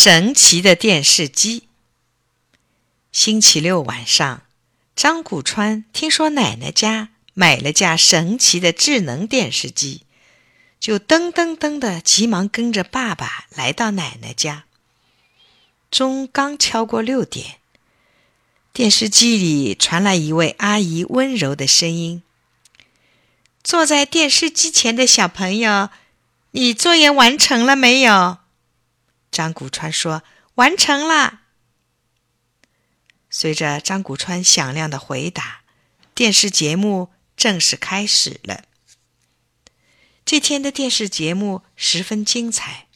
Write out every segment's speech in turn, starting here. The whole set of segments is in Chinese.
神奇的电视机。星期六晚上，张谷川听说奶奶家买了架神奇的智能电视机，就噔噔噔的急忙跟着爸爸来到奶奶家。钟刚敲过六点，电视机里传来一位阿姨温柔的声音：“坐在电视机前的小朋友，你作业完成了没有？”张谷川说：“完成了。”随着张谷川响亮的回答，电视节目正式开始了。这天的电视节目十分精彩。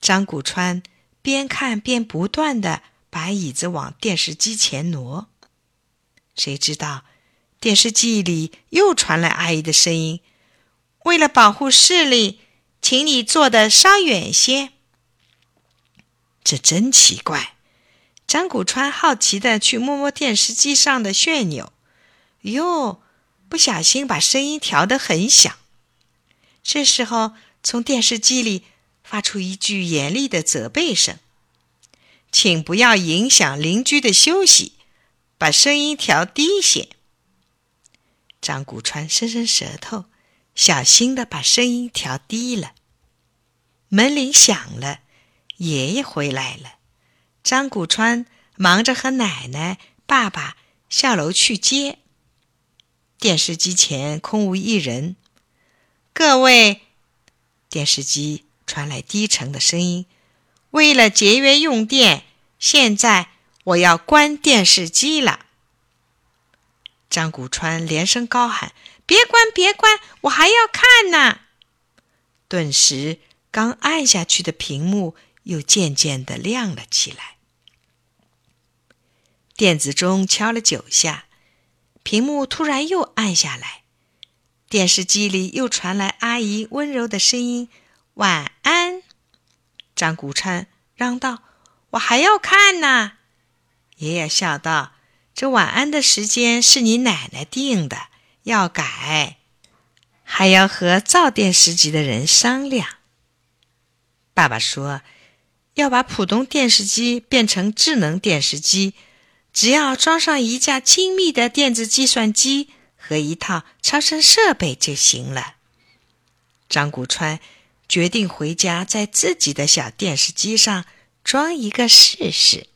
张谷川边看边不断的把椅子往电视机前挪。谁知道，电视机里又传来阿姨的声音：“为了保护视力，请你坐的稍远些。”这真奇怪！张谷川好奇的去摸摸电视机上的旋钮，哟，不小心把声音调得很响。这时候，从电视机里发出一句严厉的责备声：“请不要影响邻居的休息，把声音调低些。”张谷川伸伸舌头，小心的把声音调低了。门铃响了。爷爷回来了，张谷川忙着和奶奶、爸爸下楼去接。电视机前空无一人。各位，电视机传来低沉的声音：“为了节约用电，现在我要关电视机了。”张谷川连声高喊：“别关，别关，我还要看呢！”顿时，刚按下去的屏幕。又渐渐的亮了起来。电子钟敲了九下，屏幕突然又暗下来。电视机里又传来阿姨温柔的声音：“晚安。”张谷川嚷道：“我还要看呢。”爷爷笑道：“这晚安的时间是你奶奶定的，要改，还要和造电视机的人商量。”爸爸说。要把普通电视机变成智能电视机，只要装上一架精密的电子计算机和一套超声设备就行了。张谷川决定回家在自己的小电视机上装一个试试。